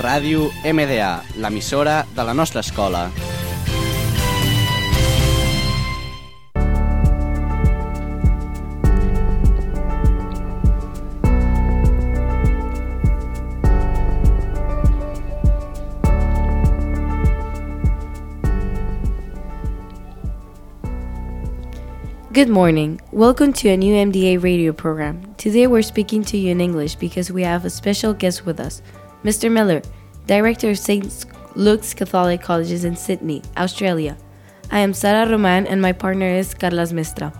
Ràdio MDA, l'emissora de la nostra escola. Good morning. Welcome to a new MDA radio program. Today we're speaking to you in English because we have a special guest with us, Mr. Miller, Director of St. Luke's Catholic Colleges in Sydney, Australia. I am Sara Roman and my partner is Carlas Mestra.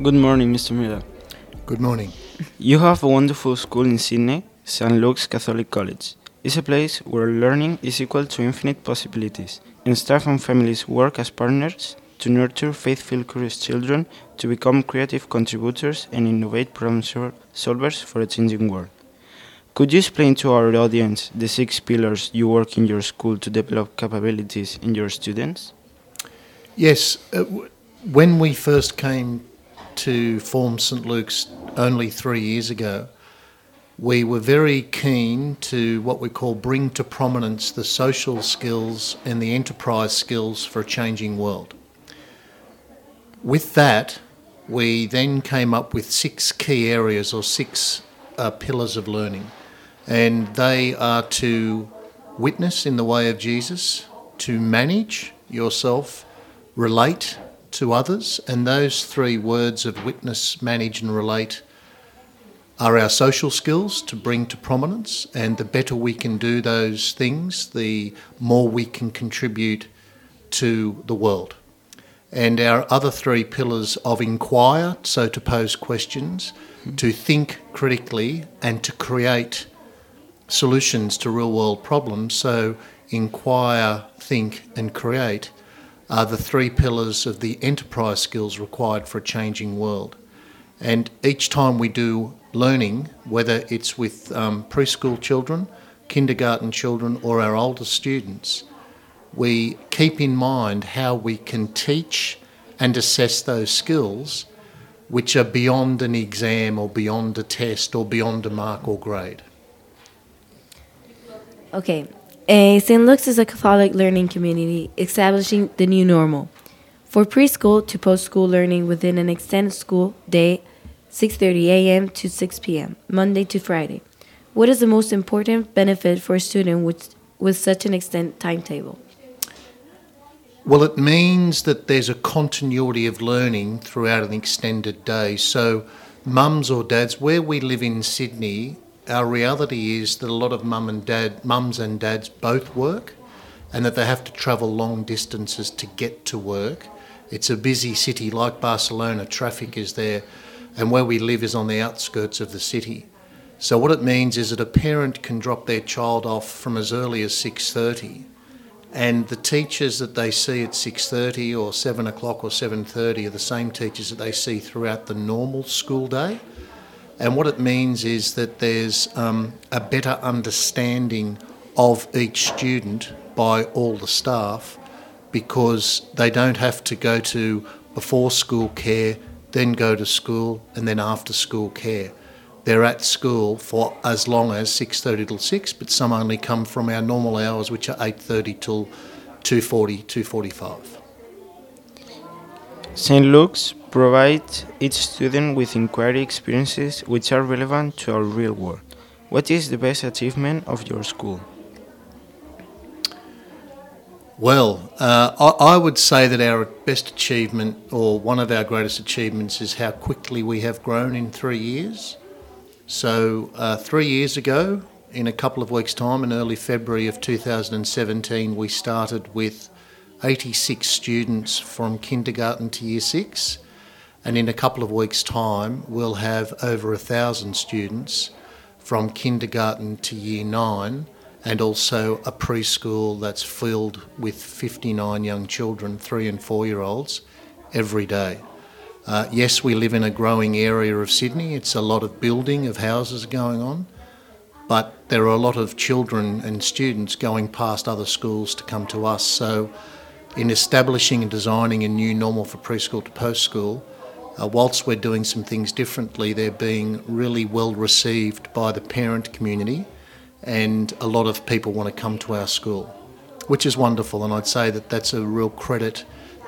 Good morning, Mr. Miller. Good morning. You have a wonderful school in Sydney, St. Luke's Catholic College. It's a place where learning is equal to infinite possibilities, and staff and families work as partners to nurture faithful, curious children to become creative contributors and innovate problem solvers for a changing world. Could you explain to our audience the six pillars you work in your school to develop capabilities in your students? Yes, uh, when we first came to form St Luke's only three years ago, we were very keen to what we call bring to prominence the social skills and the enterprise skills for a changing world. With that, we then came up with six key areas or six uh, pillars of learning, and they are to witness in the way of Jesus, to manage yourself, relate to others, and those three words of witness, manage, and relate are our social skills to bring to prominence. And the better we can do those things, the more we can contribute to the world. And our other three pillars of inquire, so to pose questions, to think critically, and to create solutions to real world problems. So, inquire, think, and create are the three pillars of the enterprise skills required for a changing world. And each time we do learning, whether it's with um, preschool children, kindergarten children, or our older students, we keep in mind how we can teach and assess those skills which are beyond an exam or beyond a test or beyond a mark or grade. Okay. Uh, St. Luke's is a Catholic learning community establishing the new normal. For preschool to post-school learning within an extended school day, 6:30 a.m. to 6 p.m., Monday to Friday. What is the most important benefit for a student with with such an extended timetable? Well, it means that there's a continuity of learning throughout an extended day. So, mums or dads, where we live in Sydney, our reality is that a lot of mum and dad, mums and dads both work, and that they have to travel long distances to get to work. It's a busy city like Barcelona. Traffic is there, and where we live is on the outskirts of the city. So what it means is that a parent can drop their child off from as early as six thirty and the teachers that they see at 6.30 or 7 o'clock or 7.30 are the same teachers that they see throughout the normal school day. And what it means is that there's um, a better understanding of each student by all the staff because they don't have to go to before school care then go to school and then after school care they're at school for as long as 6.30 till 6 but some only come from our normal hours which are 8.30 till 2.40 2.45 St. Luke's provides each student with inquiry experiences which are relevant to our real world. What is the best achievement of your school? Well, uh, I, I would say that our best achievement, or one of our greatest achievements, is how quickly we have grown in three years. So, uh, three years ago, in a couple of weeks' time, in early February of 2017, we started with 86 students from kindergarten to year six. And in a couple of weeks' time, we'll have over a thousand students from kindergarten to year nine, and also a preschool that's filled with 59 young children, three and four year olds, every day. Uh, yes, we live in a growing area of Sydney. It's a lot of building of houses going on, but there are a lot of children and students going past other schools to come to us. So, in establishing and designing a new normal for preschool to post school, uh, whilst we're doing some things differently, they're being really well received by the parent community, and a lot of people want to come to our school, which is wonderful. And I'd say that that's a real credit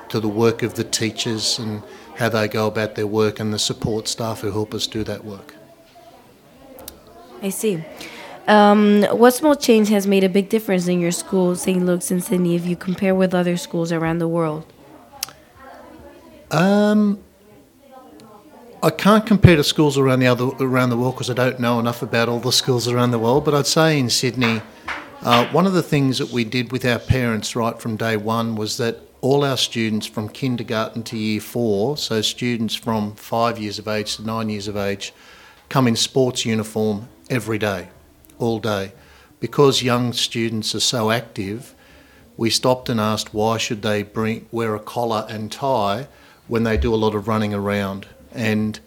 to the work of the teachers and how they go about their work and the support staff who help us do that work. I see. Um, what small change has made a big difference in your school, St. Luke's in Sydney, if you compare with other schools around the world? Um, I can't compare to schools around the other around the world because I don't know enough about all the schools around the world. But I'd say in Sydney, uh, one of the things that we did with our parents right from day one was that all our students from kindergarten to year four, so students from five years of age to nine years of age, come in sports uniform every day, all day. Because young students are so active, we stopped and asked why should they bring, wear a collar and tie when they do a lot of running around. And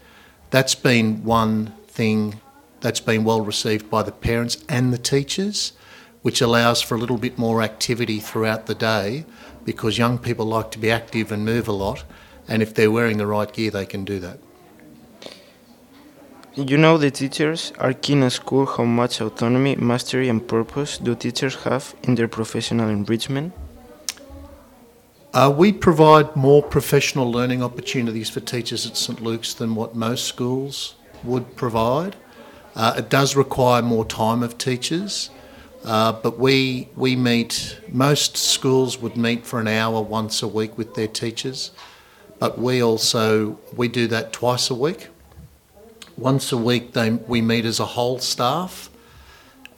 that's been one thing that's been well received by the parents and the teachers, which allows for a little bit more activity throughout the day because young people like to be active and move a lot. And if they're wearing the right gear, they can do that. You know the teachers are keen at school how much autonomy, mastery and purpose do teachers have in their professional enrichment? Uh, we provide more professional learning opportunities for teachers at St Luke's than what most schools would provide. Uh, it does require more time of teachers, uh, but we we meet. Most schools would meet for an hour once a week with their teachers, but we also we do that twice a week. Once a week, they, we meet as a whole staff,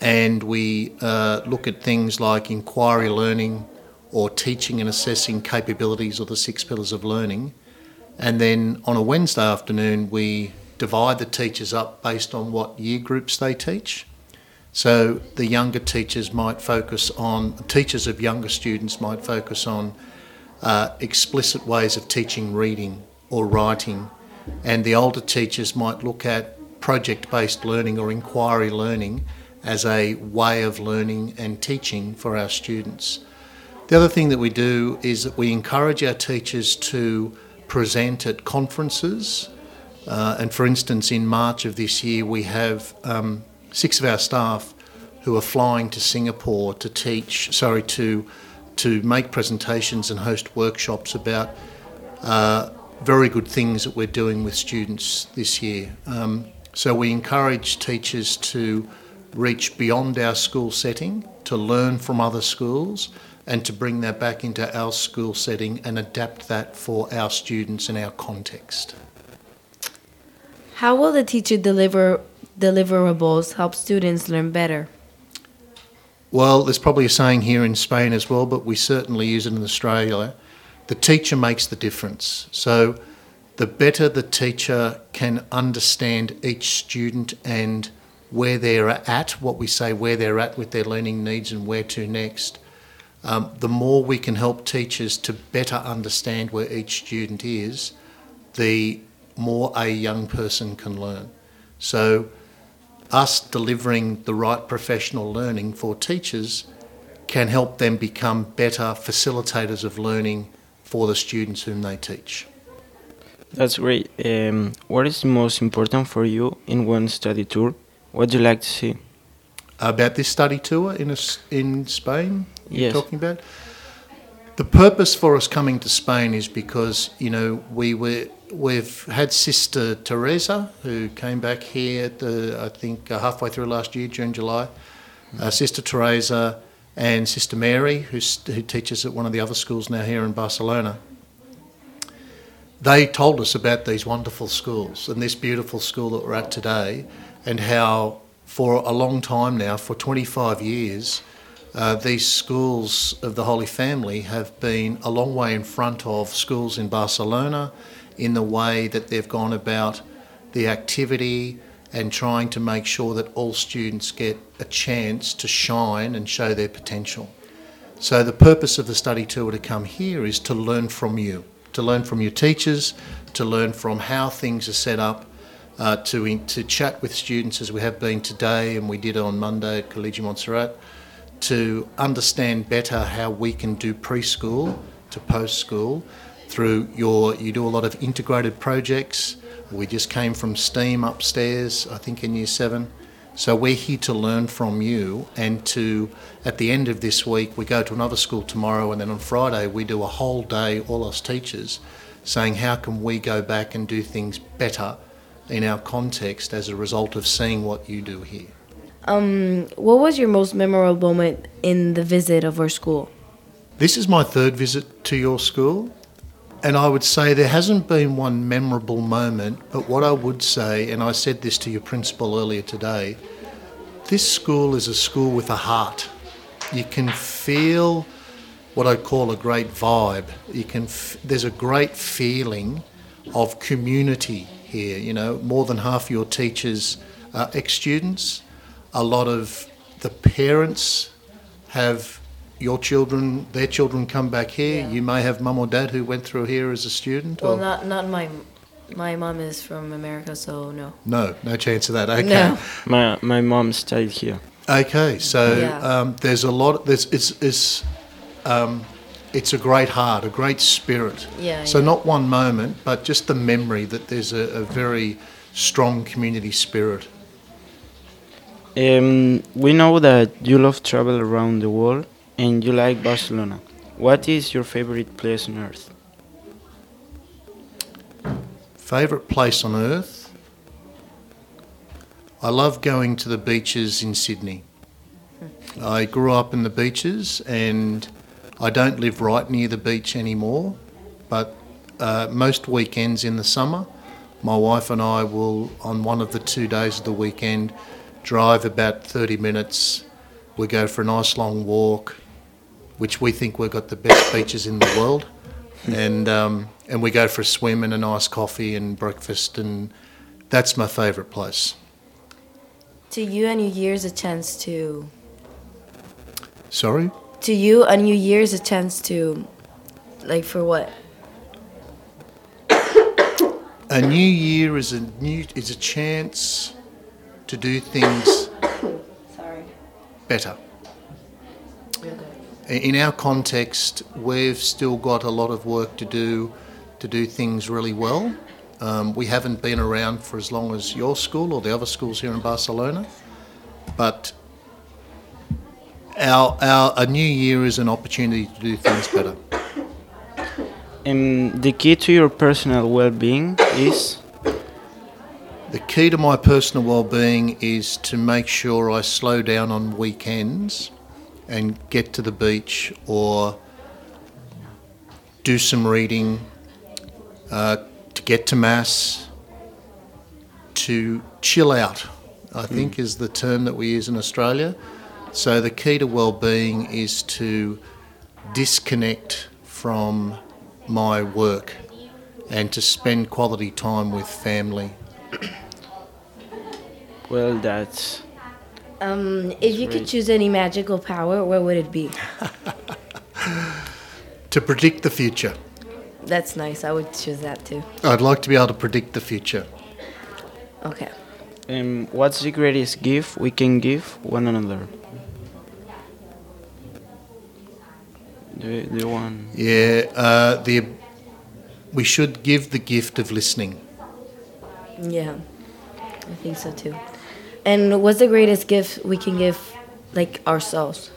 and we uh, look at things like inquiry learning or teaching and assessing capabilities or the six pillars of learning. And then on a Wednesday afternoon, we divide the teachers up based on what year groups they teach. So the younger teachers might focus on, teachers of younger students might focus on uh, explicit ways of teaching reading or writing, and the older teachers might look at project based learning or inquiry learning as a way of learning and teaching for our students. The other thing that we do is that we encourage our teachers to present at conferences. Uh, and for instance, in March of this year, we have um, six of our staff who are flying to Singapore to teach, sorry, to to make presentations and host workshops about uh, very good things that we're doing with students this year. Um, so we encourage teachers to reach beyond our school setting, to learn from other schools, and to bring that back into our school setting and adapt that for our students and our context. How will the teacher deliver deliverables help students learn better? Well, there's probably a saying here in Spain as well, but we certainly use it in Australia. The teacher makes the difference. So, the better the teacher can understand each student and where they're at, what we say where they're at with their learning needs and where to next, um, the more we can help teachers to better understand where each student is, the more a young person can learn. So, us delivering the right professional learning for teachers can help them become better facilitators of learning for the students whom they teach. That's great. Um, what is most important for you in one study tour? What do you like to see? About this study tour in, a, in Spain, you're Yes. talking about? The purpose for us coming to Spain is because, you know, we were, we've had Sister Teresa, who came back here, the, I think, uh, halfway through last year, June, July. Uh, Sister Teresa and Sister Mary, who's, who teaches at one of the other schools now here in Barcelona. They told us about these wonderful schools and this beautiful school that we're at today, and how for a long time now, for 25 years, uh, these schools of the Holy Family have been a long way in front of schools in Barcelona in the way that they've gone about the activity and trying to make sure that all students get a chance to shine and show their potential. So, the purpose of the study tour to come here is to learn from you, to learn from your teachers, to learn from how things are set up, uh, to, to chat with students as we have been today and we did on Monday at Collegium Montserrat, to understand better how we can do preschool to post school, through your, you do a lot of integrated projects. We just came from STEAM upstairs, I think in year seven. So we're here to learn from you and to, at the end of this week, we go to another school tomorrow and then on Friday we do a whole day, all us teachers, saying how can we go back and do things better in our context as a result of seeing what you do here. Um, what was your most memorable moment in the visit of our school? This is my third visit to your school, and I would say there hasn't been one memorable moment, but what I would say, and I said this to your principal earlier today, this school is a school with a heart. You can feel what I call a great vibe. You can f- there's a great feeling of community here. You know, more than half your teachers are ex-students. A lot of the parents have your children, their children come back here. Yeah. You may have mum or dad who went through here as a student. Well, or not not my my mom is from America, so no. no, no chance of that. Okay. No. My my mom studied here. Okay, so Yeah. um, there's a lot. There's it's it's um, it's a great heart, a great spirit. Yeah, So yeah. not one moment, but just the memory that there's a, a very strong community spirit. Um, we know that you love travel around the world and you like Barcelona. What is your favorite place on earth? Favorite place on earth? I love going to the beaches in Sydney. I grew up in the beaches and I don't live right near the beach anymore, but uh, most weekends in the summer, my wife and I will, on one of the two days of the weekend, drive about 30 minutes. We go for a nice long walk, which we think we've got the best beaches in the world. And, um, and we go for a swim and a nice coffee and breakfast, and that's my favourite place. To you, a new year is a chance to. Sorry? To you, a new year is a chance to, like, for what? A new year is a new is a chance to do things Sorry. better. In our context, we've still got a lot of work to do to do things really well. Um, we haven't been around for as long as your school or the other schools here in Barcelona, but our, our a new year is an opportunity to do things better. Um, the key to your personal well-being is The key to my personal well-being is to make sure I slow down on weekends and get to the beach or do some reading, uh, to get to mass, to chill out. I think is the term that we use in Australia. So the key to well-being is to disconnect from my work and to spend quality time with family. well, that's Um, if you could choose any magical power, what would it be? To predict the future. That's nice. I would choose that too. I'd like to be able to predict the future. Okay. um, what's the greatest gift we can give one another? The the one. Yeah, uh, the we should give the gift of listening. Yeah, I think so too. And what's the greatest gift we can give, like ourselves?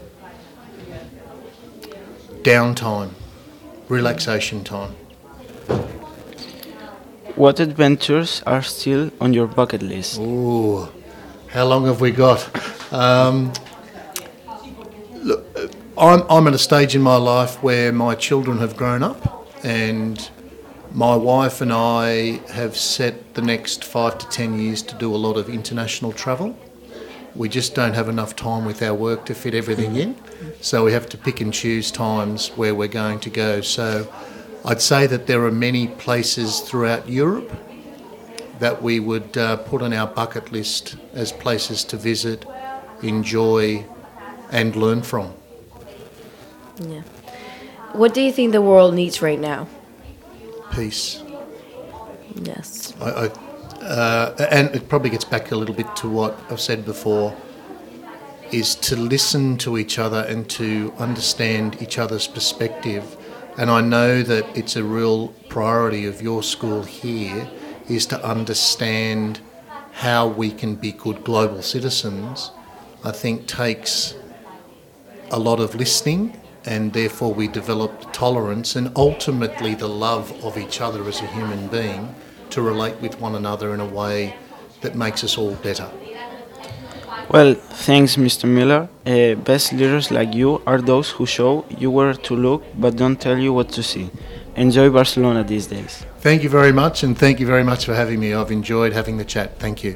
Downtime, relaxation time. What adventures are still on your bucket list? Ooh, how long have we got? Um, look, uh, I'm, I'm at a stage in my life where my children have grown up, and my wife and I have set the next five to ten years to do a lot of international travel. We just don't have enough time with our work to fit everything in, so we have to pick and choose times where we're going to go. So I'd say that there are many places throughout Europe that we would uh, put on our bucket list as places to visit, enjoy, and learn from. Yeah. What do you think the world needs right now? Peace. Yes. I, I, uh, and it probably gets back a little bit to what I've said before is to listen to each other and to understand each other's perspective And I know that it's a real priority of your school here is to understand how we can be good global citizens. I think takes a lot of listening and therefore we develop tolerance and ultimately the love of each other as a human being to relate with one another in a way that makes us all better. Well, thanks, Mr. Miller. Uh, best leaders like you are those who show you where to look but don't tell you what to see. Enjoy Barcelona these days. Thank you very much, and thank you very much for having me. I've enjoyed having the chat. Thank you.